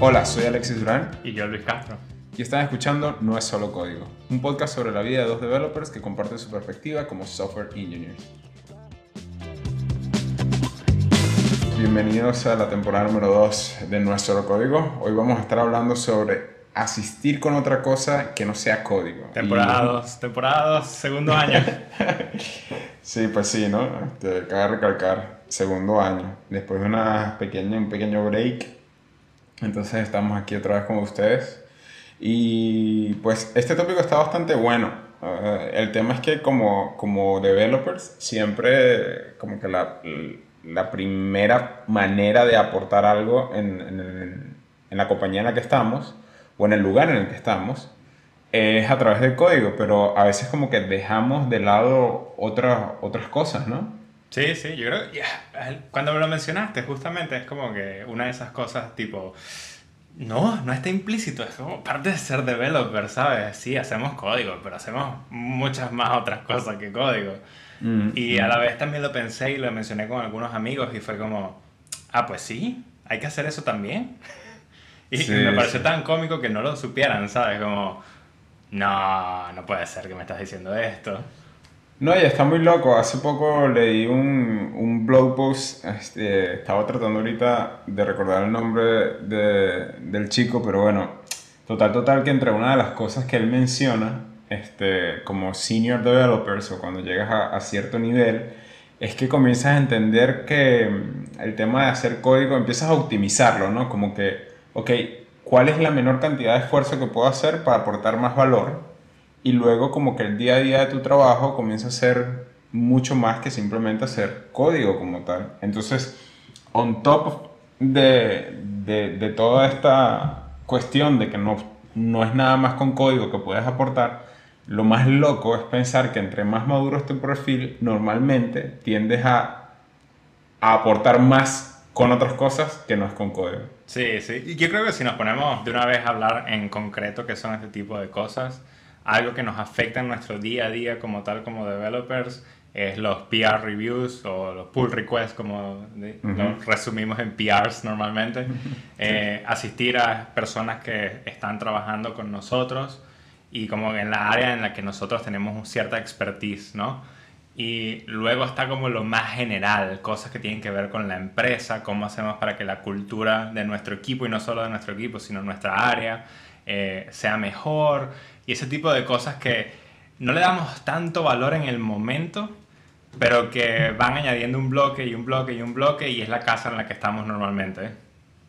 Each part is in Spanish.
Hola, soy Alexis Durán Y yo, Luis Castro. y están escuchando No es solo código, un podcast sobre la vida de dos developers que comparten su perspectiva como software engineers. Bienvenidos a la temporada número 2 de No es solo código. Hoy vamos a estar hablando sobre asistir con otra cosa que no sea código. Temporada Y- 2, temporada 2, segundo año. Sí, pues sí, ¿no? Te cabe recalcar, segundo año, después de una pequeña, un pequeño break, entonces estamos aquí otra vez con ustedes. Y pues este tópico está bastante bueno. Eh, el tema es que como, como developers, siempre como que la, la primera manera de aportar algo en, en en la compañía en la que estamos, o en el lugar en el que estamos, es a través del código, pero a veces como que dejamos de lado otras otras cosas, ¿no? Sí, sí, yo creo que cuando me lo mencionaste, justamente es como que una de esas cosas tipo. No, no está implícito, es como parte de ser developer, ¿sabes? Sí, hacemos código, pero hacemos muchas más otras cosas que código. Mm, Y a la vez también lo pensé y lo mencioné con algunos amigos y fue como, ah, pues sí, hay que hacer eso también. Y Sí, me pareció sí. tan cómico que no lo supieran, ¿sabes? Como, no, no puede ser que me estás diciendo esto. No, y está muy loco. Hace poco leí un, un blog post. Este, estaba tratando ahorita de recordar el nombre de- del chico, pero bueno, total, total, que entre una de las cosas que él menciona, este, como senior developers o cuando llegas a, a cierto nivel, es que comienzas a entender que mm, el tema de hacer código empiezas a optimizarlo, ¿no? Como que, ok, ¿cuál es la menor cantidad de esfuerzo que puedo hacer para aportar más valor? Y luego como que el día a día de tu trabajo comienza a ser mucho más que simplemente hacer código como tal. Entonces, on top de, de, de toda esta cuestión de que no, no es nada más con código que puedes aportar, lo más loco es pensar que entre más maduro es tu perfil, normalmente tiendes a, a aportar más con otras cosas que no es con código. Sí, sí. Y yo creo que si nos ponemos de una vez a hablar en concreto qué son este tipo de cosas, algo que nos afecta en nuestro día a día como tal, como developers, es los PR reviews o los pull requests, como de- Ujú. lo resumimos en PRs normalmente. Eh, asistir a personas que están trabajando con nosotros y como en la área en la que nosotros tenemos cierta expertise, ¿no? Y luego está como lo más general, cosas que tienen que ver con la empresa, cómo hacemos para que la cultura de nuestro equipo, y no solo de nuestro equipo, sino nuestra área, eh, sea mejor, y ese tipo de cosas que no le damos tanto valor en el momento, pero que van añadiendo un bloque y un bloque y un bloque, y es la casa en la que estamos normalmente.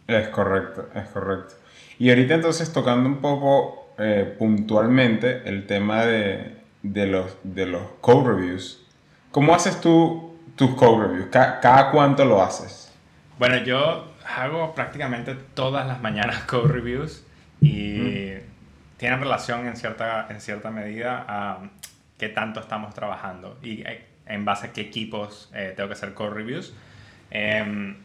Es correcto, es correcto. Y ahorita entonces tocando un poco eh, puntualmente el tema de, de los, de los code reviews. ¿Cómo haces tú tus code reviews? ¿Ca- ¿Cada cuánto lo haces? Bueno, yo hago prácticamente todas las mañanas code reviews y tienen relación en cierta, en cierta medida a qué tanto estamos trabajando y eh, en base a qué equipos eh, tengo que hacer code reviews. Em,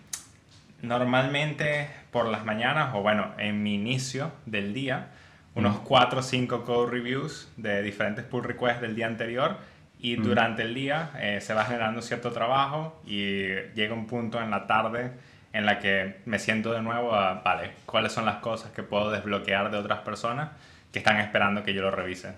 normalmente por las mañanas, o bueno, en mi inicio del día, unos 4 o 5 code reviews de diferentes pull requests del día anterior y durante el día eh, se va generando cierto trabajo y llega un punto en la tarde en la que me siento de nuevo a, vale, cuáles son las cosas que puedo desbloquear de otras personas que están esperando que yo lo revise.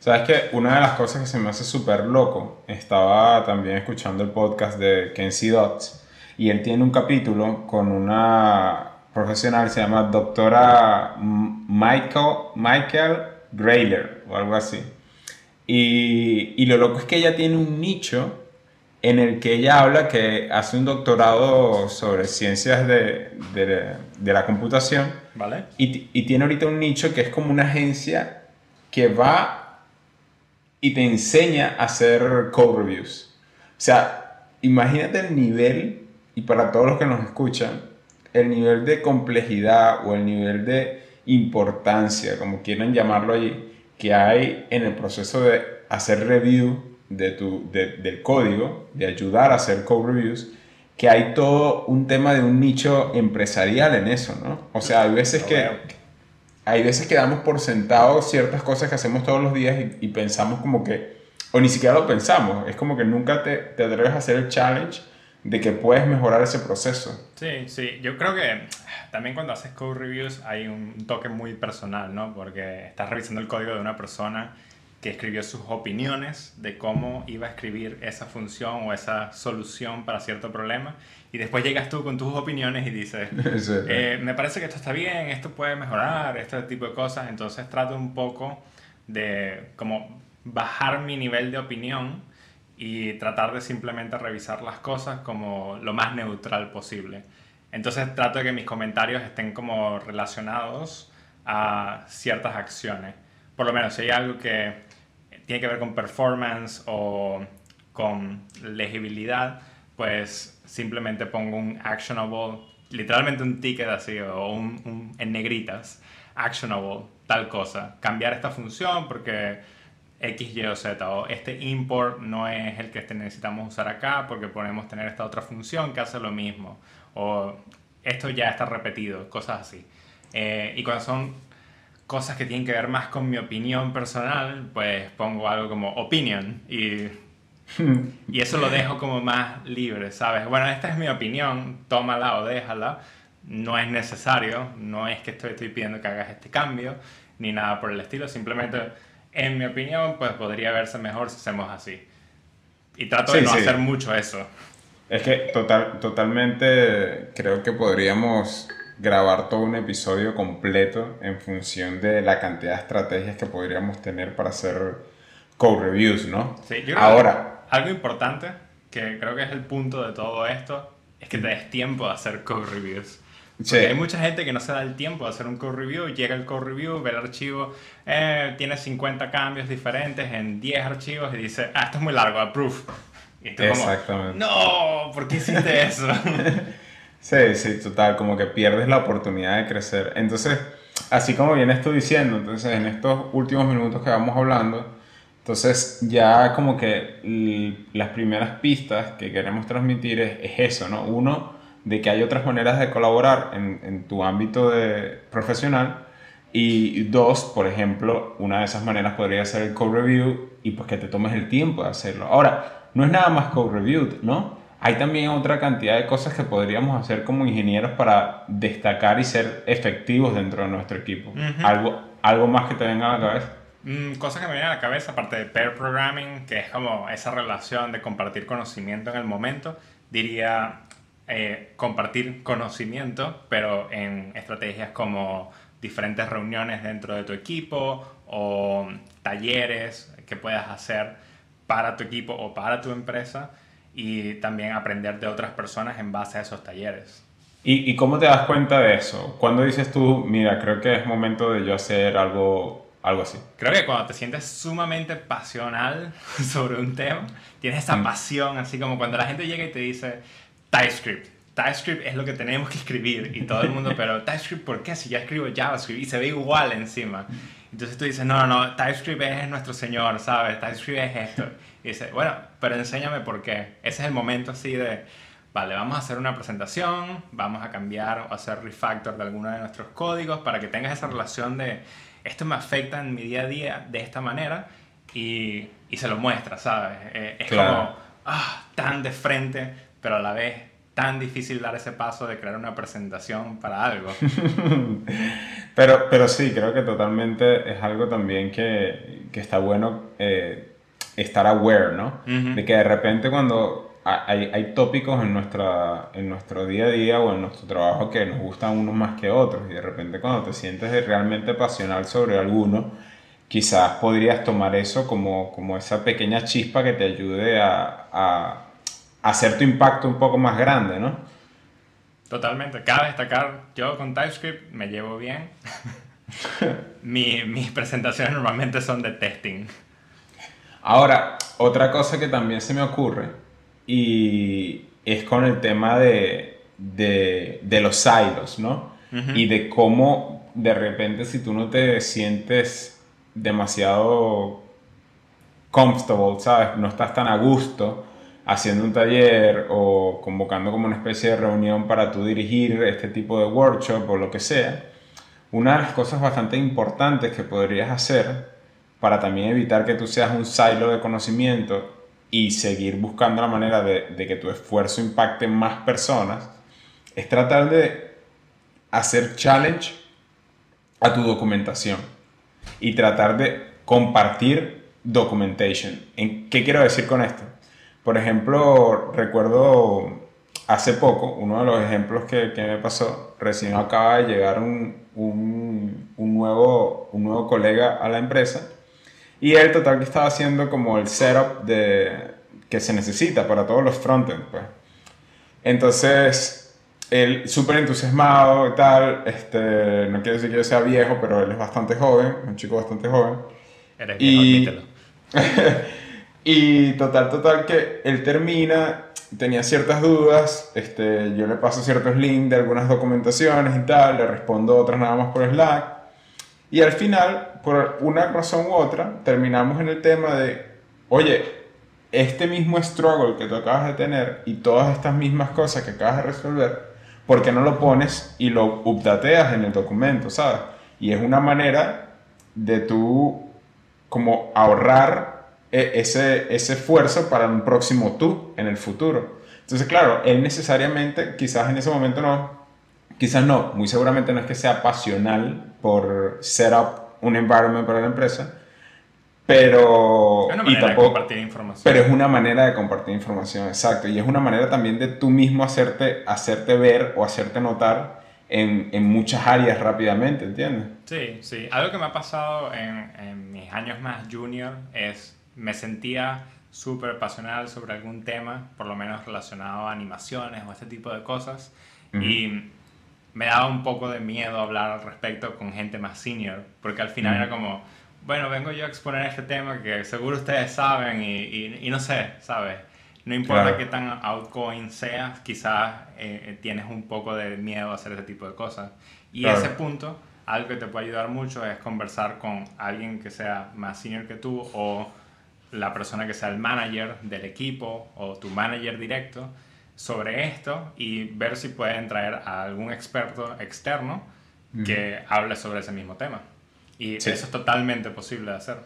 Sabes que una de las cosas que se me hace súper loco, estaba también escuchando el podcast de Kenzie Dots y él tiene un capítulo con una profesional, se llama doctora Michael, Michael Grayler o algo así. Y, y lo loco es que ella tiene un nicho en el que ella habla que hace un doctorado sobre ciencias de, de- de la computación ¿Vale? y, y tiene ahorita un nicho que es como una agencia que va y te enseña a hacer code reviews. O sea, imagínate el nivel, y para todos los que nos escuchan, el nivel de complejidad o el nivel de importancia, como quieran llamarlo allí, que hay en el proceso de hacer review de tu, de- del código, de ayudar a hacer code reviews, que hay todo un tema de un nicho empresarial en eso, ¿no? O sea, hay veces que hay veces que damos por sentado ciertas cosas que hacemos todos los días y, y pensamos como que, o ni siquiera lo pensamos, es como que nunca te, te atreves a hacer el challenge de que puedes mejorar ese proceso. Sí, sí, yo creo que también cuando haces code reviews hay un toque muy personal, ¿no? Porque estás revisando el código de una persona que escribió sus opiniones de cómo iba a escribir esa función o esa solución para cierto problema. Y después llegas tú con tus opiniones y dices, eh, me parece que esto está bien, esto puede mejorar, este tipo de cosas. Entonces trato un poco de como bajar mi nivel de opinión y tratar de simplemente revisar las cosas como lo más neutral posible. Entonces trato de que mis comentarios estén como relacionados a ciertas acciones. Por lo menos si hay algo que tiene que ver con performance o con legibilidad, pues simplemente pongo un actionable, literalmente un ticket así o un, en negritas, actionable, tal cosa. Cambiar esta función porque X, Y o Z o este import no es el que este necesitamos usar acá porque podemos tener esta otra función que hace lo mismo o esto ya está repetido, cosas así. Eh, y cuando son cosas que tienen que ver más con mi opinión personal, pues pongo algo como opinion y, y eso lo dejo como más libre, ¿sabes? Bueno, esta es mi opinión, tómala o déjala, no es necesario, no es que estoy, estoy pidiendo que hagas este cambio, ni nada por el estilo, simplemente, en mi opinión, pues podría verse mejor si hacemos así. Y trato de no hacer mucho eso. Es que total, totalmente creo que podríamos grabar todo un episodio completo en función de la cantidad de estrategias que podríamos tener para hacer code reviews, ¿no? Sí, yo creo Ahora, algo importante, que creo que es el punto de todo esto, es que te des tiempo de hacer code reviews. Sí. hay mucha gente que no se da el tiempo de hacer un code review, llega el code review, ve el archivo, eh, tiene 50 cambios diferentes en 10 archivos y dice, ah, esto es muy largo, approve. Y Exactamente. no, ¿por qué hiciste eso? Sí, sí, total, como que pierdes la oportunidad de crecer. Entonces, así como vienes tú diciendo, entonces en estos últimos minutos que vamos hablando, entonces ya como que las primeras pistas que queremos transmitir es, eso, ¿no? Uno, de que hay otras maneras de colaborar en, en tu ámbito de, profesional. Y dos, por ejemplo, una de esas maneras podría ser el code review y pues que te tomes el tiempo de hacerlo. Ahora, no es nada más code review, ¿no? Hay también otra cantidad de cosas que podríamos hacer como ingenieros para destacar y ser efectivos dentro de nuestro equipo. ¿Algo, ¿Algo más que te venga a la cabeza? Mm, cosas que me vienen a la cabeza, aparte de pair programming, que es como esa relación de compartir conocimiento en el momento, diría eh, compartir conocimiento, pero en estrategias como diferentes reuniones dentro de tu equipo o talleres que puedas hacer para tu equipo o para tu empresa y también aprender de otras personas en base a esos talleres. ¿Y, ¿Y, cómo te das cuenta de eso? ¿Cuándo dices tú, mira, creo que es momento de yo hacer algo, algo así? Creo que cuando te sientes sumamente pasional sobre un tema, tienes esa mm. pasión, así como cuando la gente llega y te dice TypeScript. TypeScript es lo que tenemos que escribir y todo el mundo, pero TypeScript, ¿por qué? Si ya escribo JavaScript y se ve igual encima. Entonces tú dices, no, no, no, TypeScript es nuestro Señor, ¿sabes? TypeScript es esto. Y dice, bueno, pero enséñame por qué. Ese es el momento así de, vale, vamos a hacer una presentación, vamos a cambiar o hacer refactor de alguno de nuestros códigos para que tengas esa relación de, esto me afecta en mi día a día de esta manera y, y se lo muestra, ¿sabes? Eh, es como, ah, tan de frente, pero a la vez tan difícil dar ese paso de crear una presentación para algo. pero, pero sí, creo que totalmente es algo también que, que está bueno. Eh, estar aware, ¿no? De que de repente cuando hay, hay, tópicos en, nuestra, en nuestro día a día o en nuestro trabajo que nos gustan unos más que otros y de repente cuando te sientes realmente pasional sobre alguno, quizás podrías tomar eso como, como esa pequeña chispa que te ayude a, a, hacer tu impacto un poco más grande, ¿no? Totalmente. Cabe destacar, yo con TypeScript me llevo bien. mis presentaciones normalmente son de testing. Ahora, otra cosa que también se me ocurre y es con el tema de, de, los silos, ¿no? Y de cómo de repente si tú no te sientes demasiado comfortable, ¿sabes? No estás tan a gusto haciendo un taller o convocando como una especie de reunión para tú dirigir este tipo de workshop o lo que sea, una de las cosas bastante importantes que podrías hacer para también evitar que tú seas un silo de conocimiento y seguir buscando la manera de, que tu esfuerzo impacte más personas, es tratar de hacer challenge a tu documentación y tratar de compartir documentation. ¿En ¿Qué quiero decir con esto? Por ejemplo, recuerdo hace poco, uno de los ejemplos que, me pasó, recién acaba de llegar un, un, nuevo, un nuevo colega a la empresa y él total que estaba haciendo como el setup de, que se necesita para todos los frontend. Pues. Entonces, él súper entusiasmado y tal, este, no quiere decir que yo sea viejo, pero él es bastante joven, un chico bastante joven. Eres viejo, Y, y total, total que él termina, tenía ciertas dudas, este, yo le paso ciertos links de algunas documentaciones y tal, le respondo otras nada más por Slack. Y al final, por una razón u otra, terminamos en el tema de, oye, este mismo struggle que tú acabas de tener y todas estas mismas cosas que acabas de resolver, ¿por qué no lo pones y lo updateas en el documento, sabes? Y es una manera de tú como ahorrar e- ese, ese esfuerzo para un próximo tú en el futuro. Entonces, claro, él necesariamente, quizás en ese momento no, quizás no, muy seguramente no es que sea pasional por set up un environment para la empresa, pero... Es una y manera de tampoco- compartir información. pero es una manera de compartir información, exacto. Y es una manera también de tú mismo hacerte, hacerte ver o hacerte notar en, en muchas áreas rápidamente, ¿entiendes? Sí, sí. Algo que me ha pasado en, en mis años más junior es me sentía súper pasional sobre algún tema, por lo menos relacionado a animaciones o este tipo de cosas, y me daba un poco de miedo hablar al respecto con gente más senior, porque al final era como, bueno, vengo yo a exponer este tema que seguro ustedes saben y, y, y no sé, ¿sabes? No importa Claro. qué tan outgoing seas, quizás eh, eh, tienes un poco de miedo a hacer ese tipo de cosas. Y Claro. ese punto, algo que te puede ayudar mucho es conversar con alguien que sea más senior que tú o la persona que sea el manager del equipo o tu manager directo sobre esto y ver si pueden traer a algún experto externo que hable sobre ese mismo tema. Y Sí. eso es totalmente posible de hacer.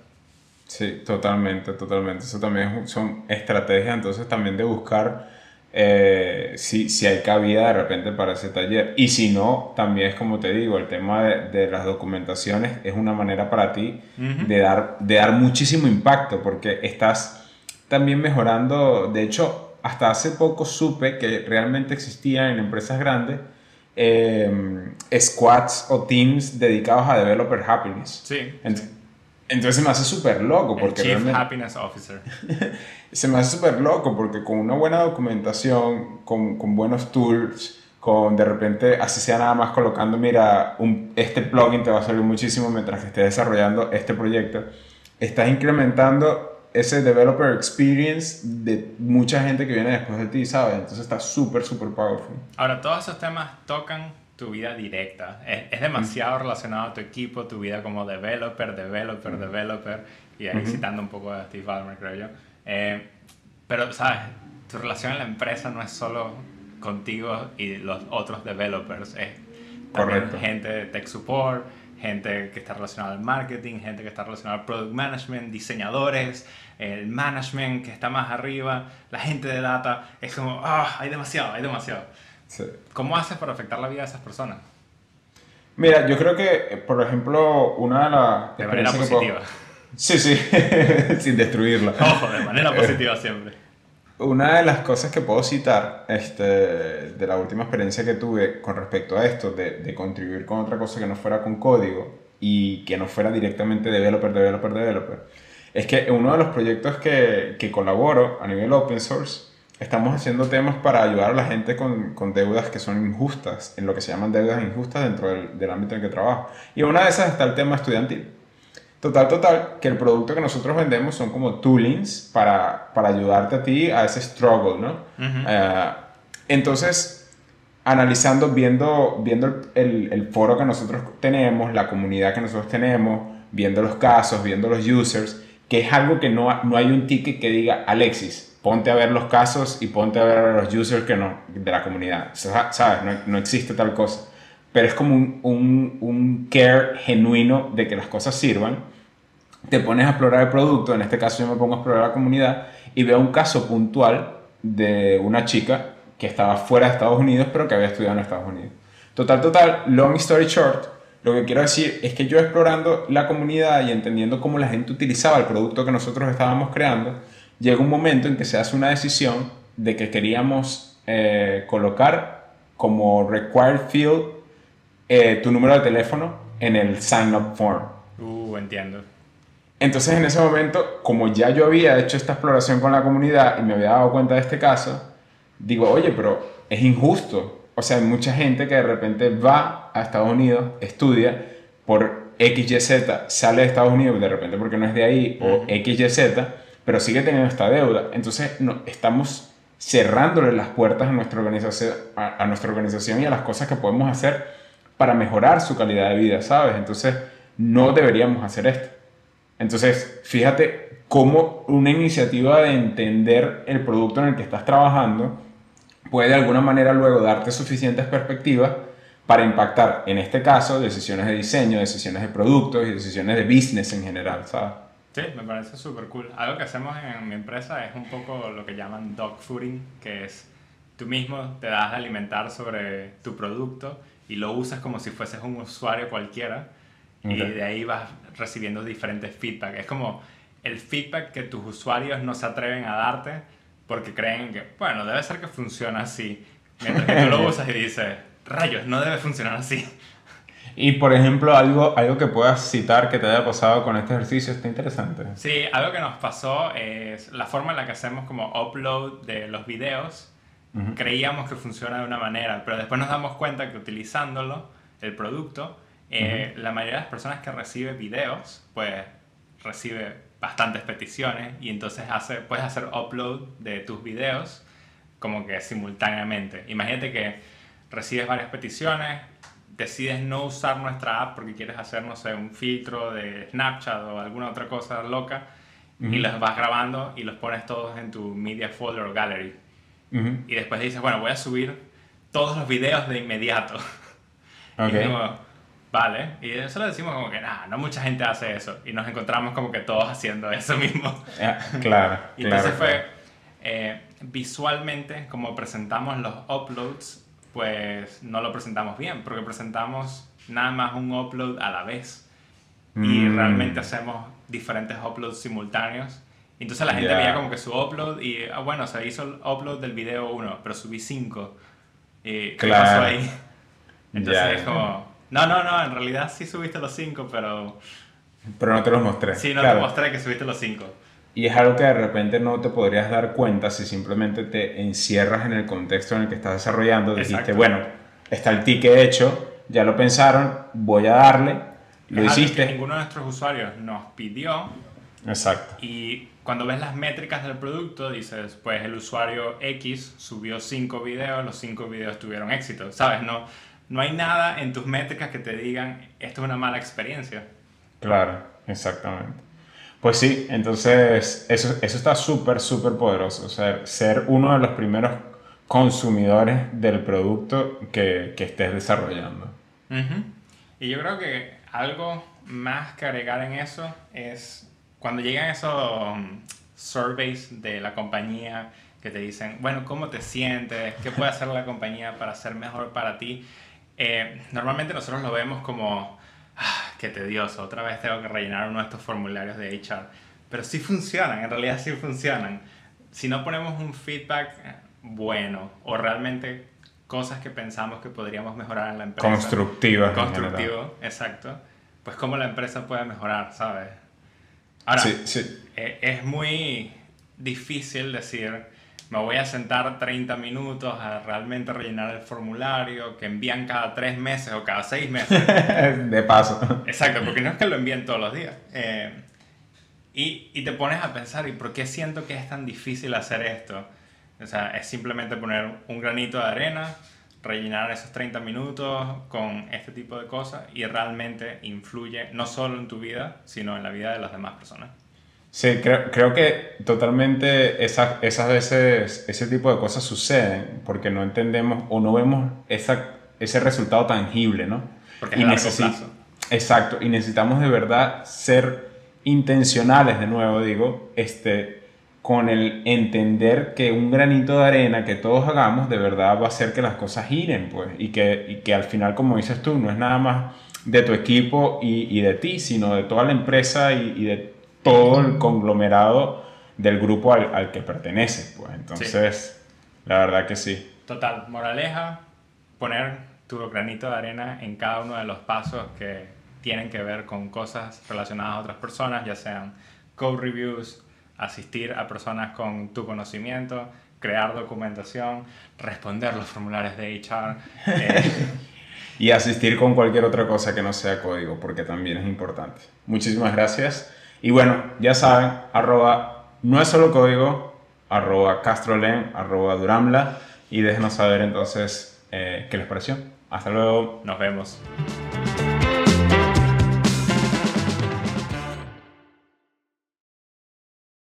Sí, totalmente, totalmente. Eso también es- son estrategias entonces también de buscar eh, si, si hay cabida de repente para ese taller. Y si no, también es como te digo, el tema de, de las documentaciones es una manera para ti de, dar, de dar muchísimo impacto porque estás también mejorando. De hecho, hasta hace poco supe que realmente existían en empresas grandes eh, squads o teams dedicados a developer happiness. Sí. Ent- Entonces se me hace súper loco El porque Chief realmente Happiness Officer. se me hace súper loco porque con una buena documentación, con, con buenos tools, con de repente, así sea nada más colocando, mira, un, este plugin te va a servir muchísimo mientras que estés desarrollando este proyecto, estás incrementando ese developer experience de mucha gente que viene después de ti, ¿sabes? Entonces está súper, súper powerful. Ahora, todos esos temas tocan tu vida directa. Es, es demasiado relacionado a tu equipo, tu vida como developer, developer, developer. Y ahí citando un poco a Steve Ballmer, creo yo. Eh, pero, ¿sabes? Tu relación en la empresa no es solo contigo y los otros developers. Es Correcto. gente de tech support, gente que está relacionada al marketing, gente que está relacionada al product management, diseñadores, el management que está más arriba, la gente de data. Es como, ah, hay demasiado, hay demasiado. Sí. ¿Cómo haces para afectar la vida de esas personas? Mira, yo creo que, por ejemplo, una de las... De manera puedo- positiva. Sí, sí, sin destruirla. Ojo, de manera positiva siempre. Una de las cosas que puedo citar este, de la última experiencia que tuve con respecto a esto, de, de contribuir con otra cosa que no fuera con código y que no fuera directamente developer, developer, developer, es que uno de los proyectos que, que colaboro a nivel open source, estamos haciendo temas para ayudar a la gente con, con deudas que son injustas, en lo que se llaman deudas injustas dentro del, del ámbito en que trabajo. Y una de esas está el tema estudiantil. Total, total, que el producto que nosotros vendemos son como toolings para, para ayudarte a ti a ese struggle, ¿no? Eh, entonces, analizando, viendo, viendo el, el- foro que nosotros tenemos, la comunidad que nosotros tenemos, viendo los casos, viendo los users, que es algo que no, no hay un ticket que diga, Alexis, ponte a ver los casos y ponte a ver a los users que no, de la comunidad. Sa- ¿Sabes? No, no existe tal cosa pero es como un, un, un care genuino de que las cosas sirvan. te pones a explorar el producto, en este caso yo me pongo a explorar la comunidad y veo un caso puntual de una chica que estaba fuera de Estados Unidos pero que había estudiado en Estados Unidos. Total, total, long story short, lo que quiero decir es que yo explorando la comunidad y entendiendo cómo la gente utilizaba el producto que nosotros estábamos creando, llega un momento en que se hace una decisión de que queríamos eh, colocar como required field eh, tu número de teléfono en el sign up form. Uh, entiendo. Entonces en ese momento, como ya yo había hecho esta exploración con la comunidad y me había dado cuenta de este caso, digo, oye, pero es injusto. O sea, hay mucha gente que de repente va a Estados Unidos, estudia por XYZ, sale de Estados Unidos de repente porque no es de ahí, o XYZ, pero sigue teniendo esta deuda. Entonces no, estamos cerrándole las puertas a nuestra, organización, a, a nuestra organización y a las cosas que podemos hacer para mejorar su calidad de vida, ¿sabes? Entonces no deberíamos hacer esto. Entonces, fíjate cómo una iniciativa de entender el producto en el que estás trabajando puede de alguna manera luego darte suficientes perspectivas para impactar, en este caso, decisiones de diseño, decisiones de productos y decisiones de business en general, ¿sabes? Sí, me parece súper cool. Algo que hacemos en mi empresa es un poco lo que llaman dog fooding, que es tú mismo te das de alimentar sobre tu producto y lo usas como si fueses un usuario cualquiera y de ahí vas recibiendo diferentes feedback. Es como el feedback que tus usuarios no se atreven a darte porque creen que, bueno, debe ser que funciona así. Mientras que tú lo usas y dices, rayos, no debe funcionar así. Y por ejemplo, algo, algo que puedas citar que te haya pasado con este ejercicio está interesante. Sí, algo que nos pasó es la forma en la que hacemos como upload de los videos. Creíamos que funciona de una manera, pero después nos damos cuenta que utilizándolo, el producto, eh, la mayoría de las personas que recibe videos, pues recibe bastantes peticiones y entonces hace, puedes hacer upload de tus videos como que simultáneamente. Imagínate que recibes varias peticiones, decides no usar nuestra app porque quieres hacer, no sé, un filtro de Snapchat o alguna otra cosa loca y los vas grabando y los pones todos en tu media folder o gallery. Y después dices, bueno, voy a subir todos los videos de inmediato. Okay. Vale, y eso lo decimos como que nada, no mucha gente hace eso. Y nos encontramos como que todos haciendo eso mismo. claro. y entonces fue eh, visualmente, como presentamos los uploads, pues no lo presentamos bien, porque presentamos nada más un upload a la vez. Y mm. realmente hacemos diferentes uploads simultáneos. Entonces la gente veía como que su upload y, ah, bueno, se hizo el upload del video 1, pero subí 5. ¿Qué pasó ahí? Entonces es como no, no, no, en realidad sí subiste los 5, pero... Pero no te los mostré. Sí, no te mostré que subiste los 5. Y es algo que de repente no te podrías dar cuenta si simplemente te encierras en el contexto en el que estás desarrollando. Dijiste, bueno, está el ticket hecho, ya lo pensaron, voy a darle, lo hiciste. Que ninguno de nuestros usuarios nos pidió. Exacto. Y cuando ves las métricas del producto, dices, pues el usuario X subió 5 videos, los 5 videos tuvieron éxito, ¿sabes? No, no hay nada en tus métricas que te digan esto es una mala experiencia. Claro, exactamente. Pues sí, entonces eso, eso está súper, súper poderoso. O sea, ser uno de los primeros consumidores del producto que, que estés desarrollando. Y yo creo que algo más que agregar en eso es cuando llegan esos um, surveys de la compañía que te dicen, bueno, ¿cómo te sientes? ¿Qué puede hacer la compañía para ser mejor para ti? Eh, normalmente nosotros lo vemos como, ah, qué tedioso, otra vez tengo que rellenar uno de estos formularios de HR. Pero sí funcionan, en realidad sí funcionan. Si no ponemos un feedback eh, bueno o realmente cosas que pensamos que podríamos mejorar en la empresa. Constructivas. Constructivo, exacto. Pues cómo la empresa puede mejorar, ¿sabes? Ahora, sí, sí. Eh, es muy difícil decir, me voy a sentar 30 minutos a realmente rellenar el formulario que envían cada 3 meses o cada 6 meses. de paso. Exacto, porque no es que lo envíen todos los días. Eh, y, y, te pones a pensar, ¿y por qué siento que es tan difícil hacer esto? O sea, es simplemente poner un granito de arena, rellenar esos 30 minutos con este tipo de cosas y realmente influye no solo en tu vida, sino en la vida de las demás personas. Sí, creo, creo que totalmente esas, esas veces ese tipo de cosas suceden porque no entendemos o no vemos esa, ese resultado tangible, ¿no? Porque y Exacto, y necesitamos de verdad ser intencionales, de nuevo digo, este, con el entender que un granito de arena que todos hagamos de verdad va a hacer que las cosas giren, pues, y que, y que al final, como dices tú, no es nada más de tu equipo y, y de ti, sino de toda la empresa y, de todo el conglomerado del grupo al, al que perteneces, pues. Entonces, la verdad que sí. Total, moraleja, poner tu granito de arena en cada uno de los pasos que tienen que ver con cosas relacionadas a otras personas, ya sean code reviews, asistir a personas con tu conocimiento, crear documentación, responder los formularios de HR. Eh, y asistir con cualquier otra cosa que no sea código, porque también es importante. Muchísimas gracias. Y bueno, ya saben, arroba no es solo código, arroba castrolen, arroba duramla, y déjenos saber entonces eh, qué les pareció. Hasta luego. Nos vemos.